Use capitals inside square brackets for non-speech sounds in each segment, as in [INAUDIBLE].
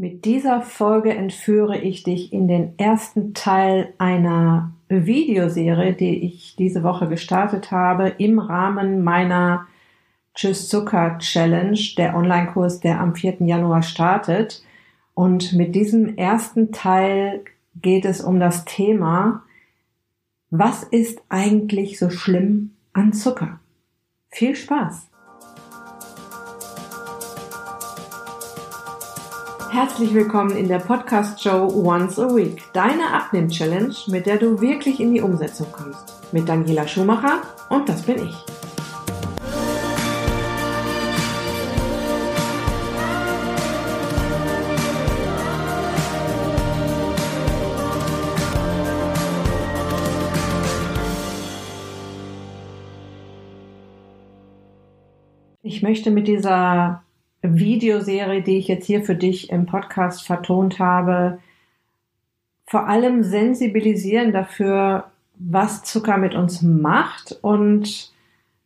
Mit dieser Folge entführe ich dich in den ersten Teil einer Videoserie, die ich diese Woche gestartet habe im Rahmen meiner Tschüss Zucker Challenge, der Online-Kurs, der am 4. Januar startet. Und mit diesem ersten Teil geht es um das Thema, was ist eigentlich so schlimm an Zucker? Viel Spaß! Herzlich willkommen in der Podcast-Show Once a Week, deine Abnehm-Challenge, mit der du wirklich in die Umsetzung kommst. Mit Daniela Schumacher und das bin ich. Ich möchte mit dieser Videoserie, die ich jetzt hier für dich im Podcast vertont habe, vor allem sensibilisieren dafür, was Zucker mit uns macht und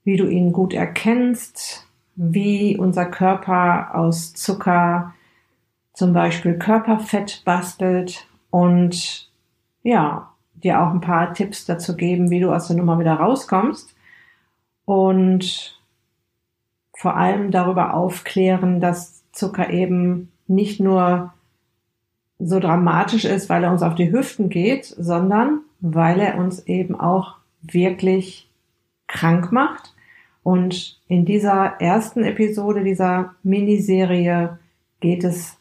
wie du ihn gut erkennst, wie unser Körper aus Zucker zum Beispiel Körperfett bastelt und ja, dir auch ein paar Tipps dazu geben, wie du aus der Nummer wieder rauskommst. Und vor allem darüber aufklären, dass Zucker eben nicht nur so dramatisch ist, weil er uns auf die Hüften geht, sondern weil er uns eben auch wirklich krank macht. Und in dieser ersten Episode dieser Miniserie geht es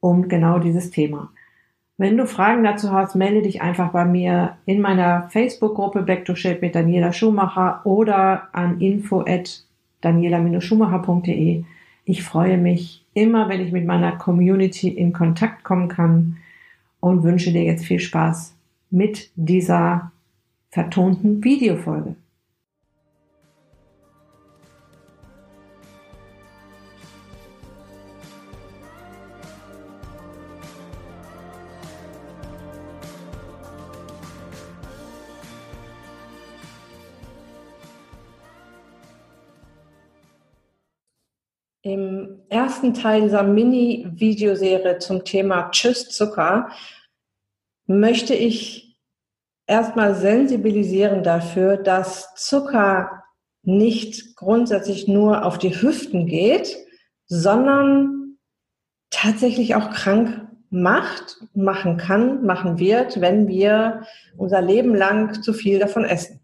um genau dieses Thema. Wenn du Fragen dazu hast, melde dich einfach bei mir in meiner Facebook-Gruppe Back to Shape mit Daniela Schumacher oder an info daniela-schumacher.de. Ich freue mich immer, wenn ich mit meiner Community in Kontakt kommen kann und wünsche dir jetzt viel Spaß mit dieser vertonten Videofolge. Ersten Teil dieser Mini-Videoserie zum Thema Tschüss Zucker möchte ich erstmal sensibilisieren dafür, dass Zucker nicht grundsätzlich nur auf die Hüften geht, sondern tatsächlich auch krank macht, machen kann, machen wird, wenn wir unser Leben lang zu viel davon essen.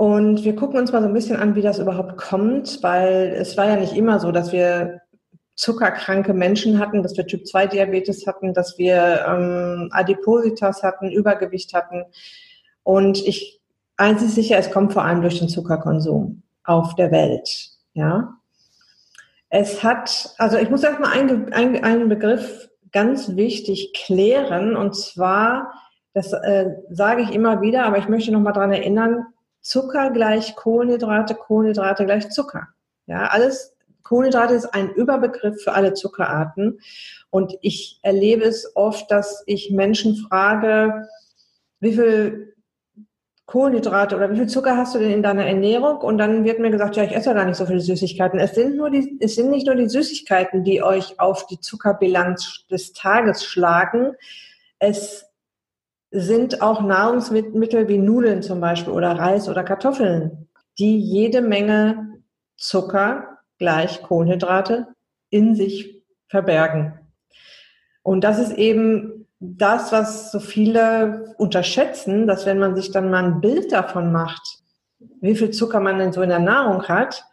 Und wir gucken uns mal so ein bisschen an, wie das überhaupt kommt, weil es war ja nicht immer so, dass wir zuckerkranke Menschen hatten, dass wir Typ-2-Diabetes hatten, dass wir ähm, Adipositas hatten, Übergewicht hatten. Und ich, eins ist sicher, es kommt vor allem durch den Zuckerkonsum auf der Welt. Ja. Es hat, also ich muss erstmal einen, einen, einen Begriff ganz wichtig klären, und zwar, das äh, sage ich immer wieder, aber ich möchte noch mal daran erinnern, Zucker gleich Kohlenhydrate, Kohlenhydrate gleich Zucker. Ja, alles Kohlenhydrate ist ein Überbegriff für alle Zuckerarten. Und ich erlebe es oft, dass ich Menschen frage, wie viel Kohlenhydrate oder wie viel Zucker hast du denn in deiner Ernährung? Und dann wird mir gesagt, ja, ich esse ja gar nicht so viele Süßigkeiten. Es sind nur die, es sind nicht nur die Süßigkeiten, die euch auf die Zuckerbilanz des Tages schlagen. Es sind auch Nahrungsmittel wie Nudeln zum Beispiel oder Reis oder Kartoffeln, die jede Menge Zucker gleich Kohlenhydrate in sich verbergen. Und das ist eben das, was so viele unterschätzen, dass wenn man sich dann mal ein Bild davon macht, wie viel Zucker man denn so in der Nahrung hat,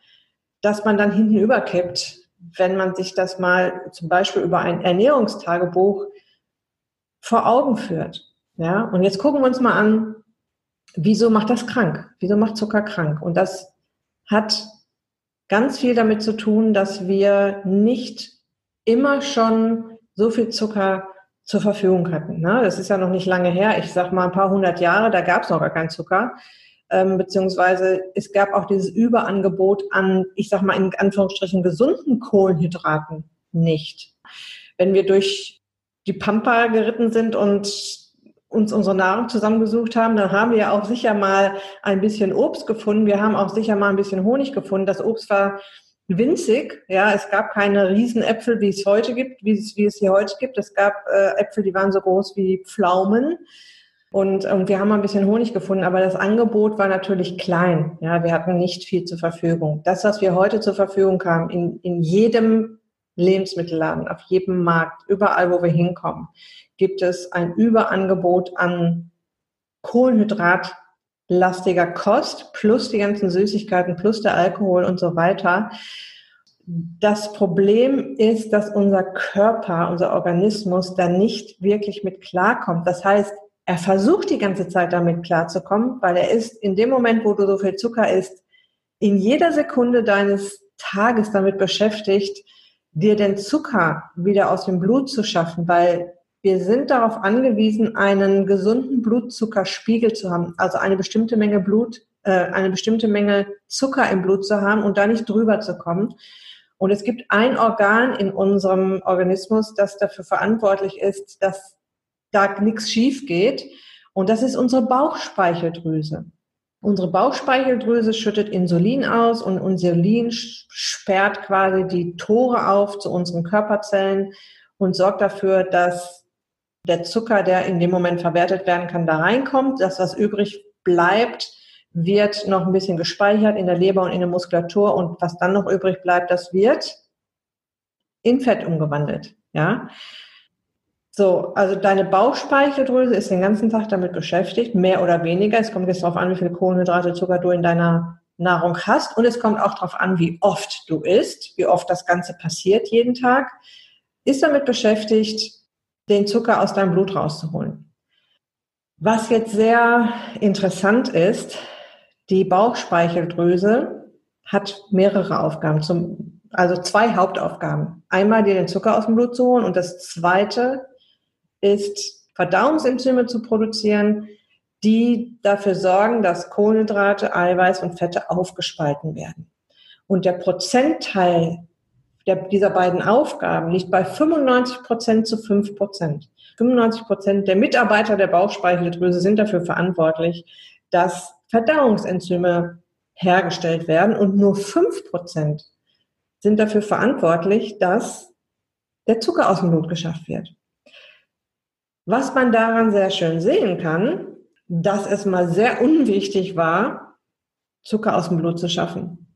dass man dann hinten überkippt, wenn man sich das mal zum Beispiel über ein Ernährungstagebuch vor Augen führt. Ja, und jetzt gucken wir uns mal an, wieso macht das krank? Wieso macht Zucker krank? Und das hat ganz viel damit zu tun, dass wir nicht immer schon so viel Zucker zur Verfügung hatten. Ne? Das ist ja noch nicht lange her. Ich sag mal ein paar hundert Jahre, da gab es noch gar keinen Zucker. Ähm, beziehungsweise es gab auch dieses Überangebot an, ich sag mal in Anführungsstrichen, gesunden Kohlenhydraten nicht. Wenn wir durch die Pampa geritten sind und uns unsere Nahrung zusammengesucht haben, dann haben wir auch sicher mal ein bisschen Obst gefunden. Wir haben auch sicher mal ein bisschen Honig gefunden. Das Obst war winzig. Ja, es gab keine Riesenäpfel, wie es heute gibt, wie es, wie es hier heute gibt. Es gab äh, Äpfel, die waren so groß wie Pflaumen. Und, und wir haben ein bisschen Honig gefunden, aber das Angebot war natürlich klein. Ja, wir hatten nicht viel zur Verfügung. Das, was wir heute zur Verfügung haben, in, in jedem Lebensmittelladen, auf jedem Markt, überall, wo wir hinkommen, gibt es ein Überangebot an kohlenhydratlastiger Kost plus die ganzen Süßigkeiten plus der Alkohol und so weiter. Das Problem ist, dass unser Körper, unser Organismus da nicht wirklich mit klarkommt. Das heißt, er versucht die ganze Zeit damit klarzukommen, weil er ist in dem Moment, wo du so viel Zucker isst, in jeder Sekunde deines Tages damit beschäftigt, dir den Zucker wieder aus dem Blut zu schaffen, weil wir sind darauf angewiesen, einen gesunden Blutzuckerspiegel zu haben, also eine bestimmte Menge Blut, äh, eine bestimmte Menge Zucker im Blut zu haben und da nicht drüber zu kommen. Und es gibt ein Organ in unserem Organismus, das dafür verantwortlich ist, dass da nichts schief geht. Und das ist unsere Bauchspeicheldrüse. Unsere Bauchspeicheldrüse schüttet Insulin aus und Insulin sperrt quasi die Tore auf zu unseren Körperzellen und sorgt dafür, dass der Zucker, der in dem Moment verwertet werden kann, da reinkommt. Das, was übrig bleibt, wird noch ein bisschen gespeichert in der Leber und in der Muskulatur und was dann noch übrig bleibt, das wird in Fett umgewandelt. Ja. So, also deine Bauchspeicheldrüse ist den ganzen Tag damit beschäftigt, mehr oder weniger. Es kommt jetzt darauf an, wie viel Kohlenhydrate, Zucker du in deiner Nahrung hast und es kommt auch darauf an, wie oft du isst, wie oft das Ganze passiert jeden Tag. Ist damit beschäftigt, den Zucker aus deinem Blut rauszuholen. Was jetzt sehr interessant ist, die Bauchspeicheldrüse hat mehrere Aufgaben, zum, also zwei Hauptaufgaben. Einmal dir den Zucker aus dem Blut zu holen und das zweite ist, Verdauungsenzyme zu produzieren, die dafür sorgen, dass Kohlenhydrate, Eiweiß und Fette aufgespalten werden. Und der Prozentteil der, dieser beiden Aufgaben liegt bei 95 Prozent zu 5 Prozent. 95 Prozent der Mitarbeiter der Bauchspeicheldrüse sind dafür verantwortlich, dass Verdauungsenzyme hergestellt werden und nur 5 Prozent sind dafür verantwortlich, dass der Zucker aus dem Blut geschafft wird. Was man daran sehr schön sehen kann, dass es mal sehr unwichtig war, Zucker aus dem Blut zu schaffen.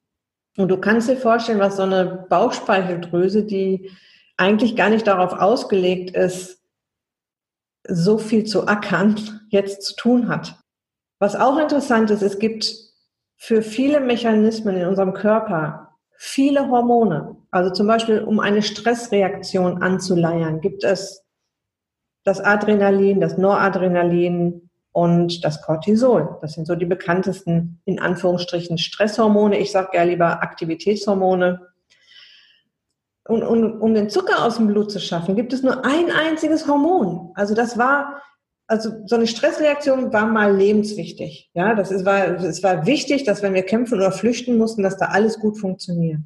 Und du kannst dir vorstellen, was so eine Bauchspeicheldrüse, die eigentlich gar nicht darauf ausgelegt ist, so viel zu ackern, jetzt zu tun hat. Was auch interessant ist, es gibt für viele Mechanismen in unserem Körper viele Hormone. Also zum Beispiel, um eine Stressreaktion anzuleiern, gibt es das Adrenalin, das Noradrenalin, und das Cortisol. Das sind so die bekanntesten, in Anführungsstrichen, Stresshormone. Ich sage gerne lieber Aktivitätshormone. Und, und um den Zucker aus dem Blut zu schaffen, gibt es nur ein einziges Hormon. Also das war, also so eine Stressreaktion war mal lebenswichtig. Ja, das ist, war, es war wichtig, dass wenn wir kämpfen oder flüchten mussten, dass da alles gut funktioniert.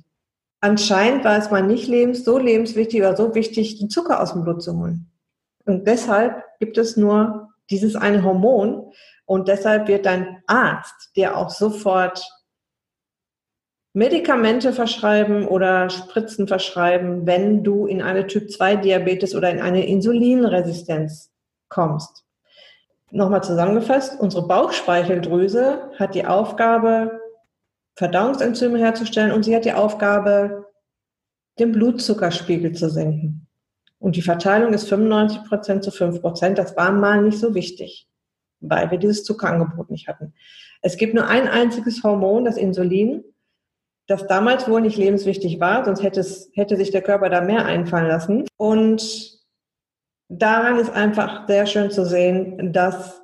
Anscheinend war es mal nicht lebens, so lebenswichtig oder so wichtig, den Zucker aus dem Blut zu holen. Und deshalb gibt es nur dieses eine Hormon und deshalb wird dein Arzt dir auch sofort Medikamente verschreiben oder Spritzen verschreiben, wenn du in eine Typ-2-Diabetes oder in eine Insulinresistenz kommst. Nochmal zusammengefasst, unsere Bauchspeicheldrüse hat die Aufgabe, Verdauungsenzyme herzustellen und sie hat die Aufgabe, den Blutzuckerspiegel zu senken. Und die Verteilung ist 95 Prozent zu 5 Prozent. Das war mal nicht so wichtig, weil wir dieses Zuckerangebot nicht hatten. Es gibt nur ein einziges Hormon, das Insulin, das damals wohl nicht lebenswichtig war, sonst hätte, es, hätte sich der Körper da mehr einfallen lassen. Und daran ist einfach sehr schön zu sehen, dass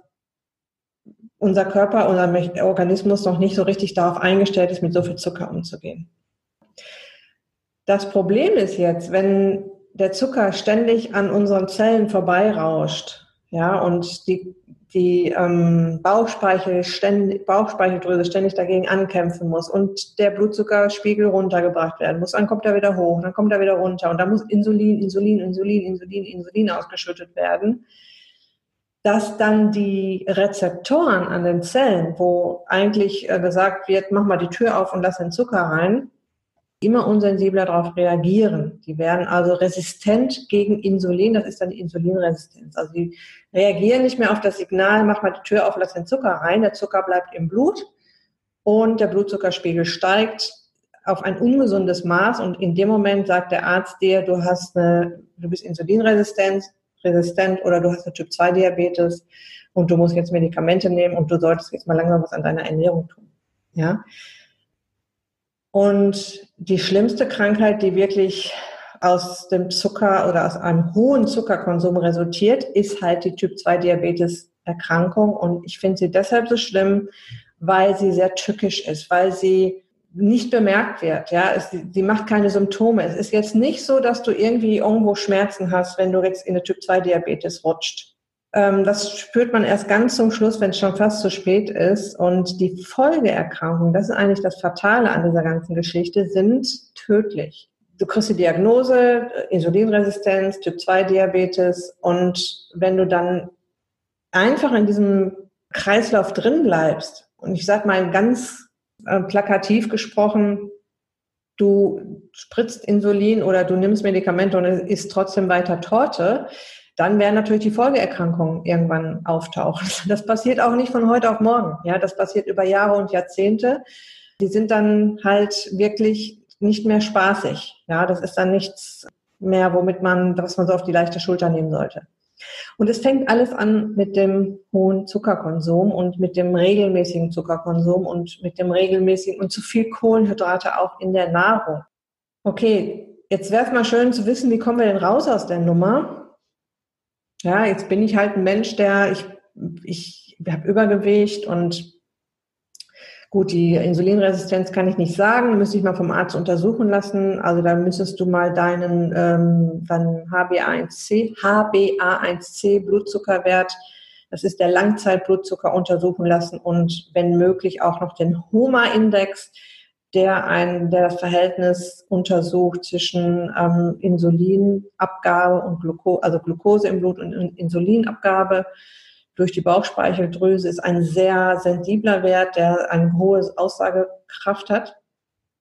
unser Körper, unser Organismus noch nicht so richtig darauf eingestellt ist, mit so viel Zucker umzugehen. Das Problem ist jetzt, wenn der Zucker ständig an unseren Zellen vorbeirauscht, ja, und die, die ähm, Bauchspeichel ständig, Bauchspeicheldrüse ständig dagegen ankämpfen muss und der Blutzuckerspiegel runtergebracht werden muss, dann kommt er wieder hoch, dann kommt er wieder runter und dann muss Insulin, Insulin, Insulin, Insulin, Insulin ausgeschüttet werden, dass dann die Rezeptoren an den Zellen, wo eigentlich äh, gesagt wird, mach mal die Tür auf und lass den Zucker rein, immer unsensibler darauf reagieren. Die werden also resistent gegen Insulin, das ist dann die Insulinresistenz. Also die reagieren nicht mehr auf das Signal, mach mal die Tür auf, lass den Zucker rein, der Zucker bleibt im Blut und der Blutzuckerspiegel steigt auf ein ungesundes Maß und in dem Moment sagt der Arzt dir, du hast eine, du bist insulinresistent resistent oder du hast eine Typ 2 Diabetes und du musst jetzt Medikamente nehmen und du solltest jetzt mal langsam was an deiner Ernährung tun. Ja. Und die schlimmste Krankheit, die wirklich aus dem Zucker oder aus einem hohen Zuckerkonsum resultiert, ist halt die Typ 2 Diabetes Erkrankung. Und ich finde sie deshalb so schlimm, weil sie sehr tückisch ist, weil sie nicht bemerkt wird. Ja, es, sie macht keine Symptome. Es ist jetzt nicht so, dass du irgendwie irgendwo Schmerzen hast, wenn du jetzt in eine Typ 2 Diabetes rutscht. Ähm, das spürt man erst ganz zum Schluss, wenn es schon fast zu spät ist. Und die Folgeerkrankungen, das ist eigentlich das Fatale an dieser ganzen Geschichte, sind tödlich. Du kriegst die Diagnose, äh, Insulinresistenz, Typ 2 Diabetes. Und wenn du dann einfach in diesem Kreislauf drin bleibst, und ich sage mal ganz äh, plakativ gesprochen, du spritzt Insulin oder du nimmst Medikamente und es ist trotzdem weiter Torte, dann werden natürlich die Folgeerkrankungen irgendwann auftauchen. [LAUGHS] Das passiert auch nicht von heute auf morgen. Ja, das passiert über Jahre und Jahrzehnte. Die sind dann halt wirklich nicht mehr spaßig. Ja, das ist dann nichts mehr, womit man, was man so auf die leichte Schulter nehmen sollte. Und es fängt alles an mit dem hohen Zuckerkonsum und mit dem regelmäßigen Zuckerkonsum und mit dem regelmäßigen und zu viel Kohlenhydrate auch in der Nahrung. Okay, jetzt wäre es mal schön zu wissen, wie kommen wir denn raus aus der Nummer? Ja, jetzt bin ich halt ein Mensch, der, ich, ich habe Übergewicht und gut, die Insulinresistenz kann ich nicht sagen, müsste ich mal vom Arzt untersuchen lassen. Also da müsstest du mal deinen ähm, dann HbA1c, HbA1c Blutzuckerwert, das ist der Langzeitblutzucker untersuchen lassen und wenn möglich auch noch den HOMA-Index der ein, der das Verhältnis untersucht zwischen ähm, Insulinabgabe und Glucose, also Glucose im Blut und Insulinabgabe durch die Bauchspeicheldrüse ist ein sehr sensibler Wert, der eine hohe Aussagekraft hat.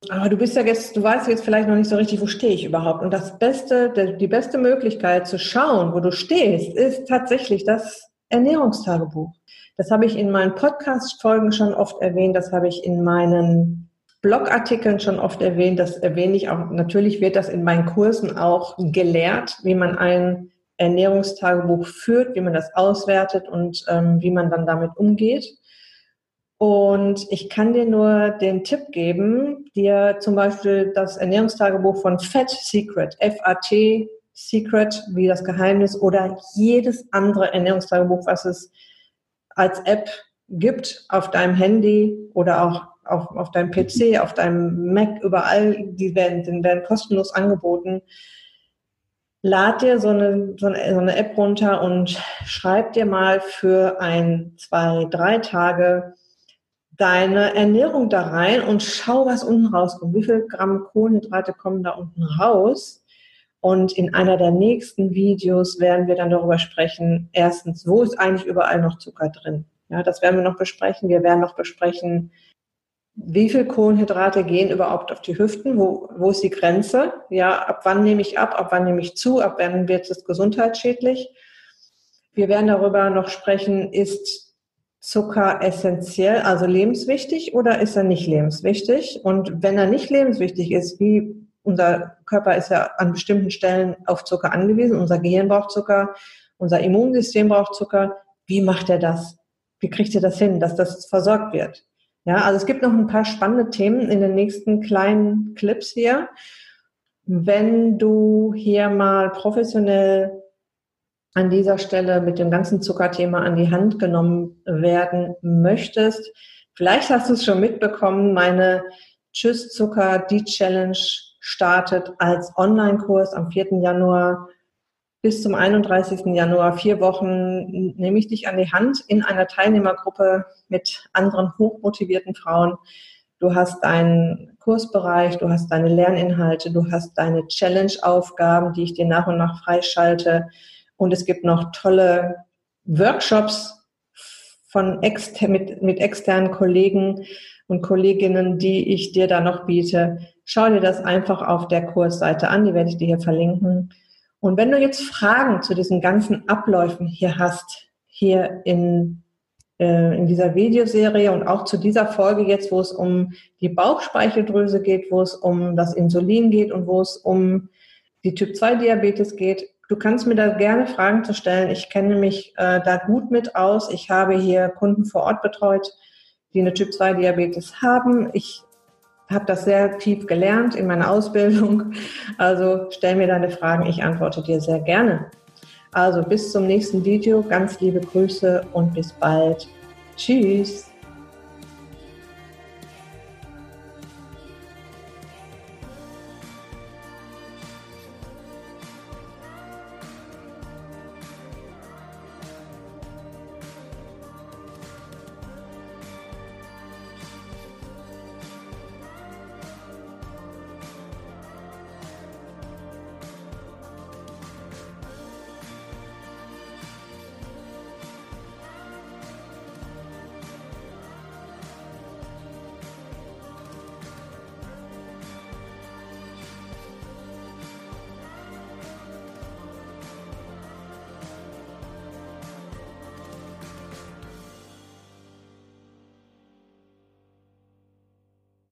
Aber du bist ja jetzt, du weißt jetzt vielleicht noch nicht so richtig, wo stehe ich überhaupt. Und das Beste, die beste Möglichkeit zu schauen, wo du stehst, ist tatsächlich das Ernährungstagebuch. Das habe ich in meinen Podcast-Folgen schon oft erwähnt. Das habe ich in meinen Blogartikeln schon oft erwähnt, das erwähne ich auch, natürlich wird das in meinen Kursen auch gelehrt, wie man ein Ernährungstagebuch führt, wie man das auswertet und ähm, wie man dann damit umgeht. Und ich kann dir nur den Tipp geben, dir zum Beispiel das Ernährungstagebuch von Fat Secret, F-A-T Secret, wie das Geheimnis, oder jedes andere Ernährungstagebuch, was es als App gibt auf deinem Handy oder auch auf, auf deinem PC, auf deinem Mac, überall, die werden, werden kostenlos angeboten. Lad dir so eine, so, eine, so eine App runter und schreib dir mal für ein, zwei, drei Tage deine Ernährung da rein und schau, was unten rauskommt. Wie viel Gramm Kohlenhydrate kommen da unten raus? Und in einer der nächsten Videos werden wir dann darüber sprechen, erstens, wo ist eigentlich überall noch Zucker drin? Ja, das werden wir noch besprechen. Wir werden noch besprechen, wie viel Kohlenhydrate gehen überhaupt auf die Hüften? Wo, wo ist die Grenze? Ja, ab wann nehme ich ab? Ab wann nehme ich zu? Ab wann wird es gesundheitsschädlich? Wir werden darüber noch sprechen, ist Zucker essentiell, also lebenswichtig oder ist er nicht lebenswichtig? Und wenn er nicht lebenswichtig ist, wie unser Körper ist ja an bestimmten Stellen auf Zucker angewiesen, unser Gehirn braucht Zucker, unser Immunsystem braucht Zucker, wie macht er das? Wie kriegt er das hin, dass das versorgt wird? Ja, also es gibt noch ein paar spannende Themen in den nächsten kleinen Clips hier. Wenn du hier mal professionell an dieser Stelle mit dem ganzen Zuckerthema an die Hand genommen werden möchtest, vielleicht hast du es schon mitbekommen, meine Tschüss Zucker, die Challenge startet als Online-Kurs am 4. Januar bis zum 31. Januar, vier Wochen, nehme ich dich an die Hand in einer Teilnehmergruppe mit anderen hochmotivierten Frauen. Du hast deinen Kursbereich, du hast deine Lerninhalte, du hast deine Challenge-Aufgaben, die ich dir nach und nach freischalte. Und es gibt noch tolle Workshops von exter mit, mit externen Kollegen, und Kolleginnen, die ich dir da noch biete. Schau dir das einfach auf der Kursseite an, die werde ich dir hier verlinken. Und wenn du jetzt Fragen zu diesen ganzen Abläufen hier hast, hier in, äh, in dieser Videoserie und auch zu dieser Folge jetzt, wo es um die Bauchspeicheldrüse geht, wo es um das Insulin geht und wo es um die Typ-2-Diabetes geht, du kannst mir da gerne Fragen zu stellen. Ich kenne mich äh, da gut mit aus. Ich habe hier Kunden vor Ort betreut, die eine Typ-2-Diabetes haben. Ich habe das sehr tief gelernt in meiner Ausbildung. Also stell mir deine Fragen, ich antworte dir sehr gerne. Also bis zum nächsten Video, ganz liebe Grüße und bis bald. Tschüss.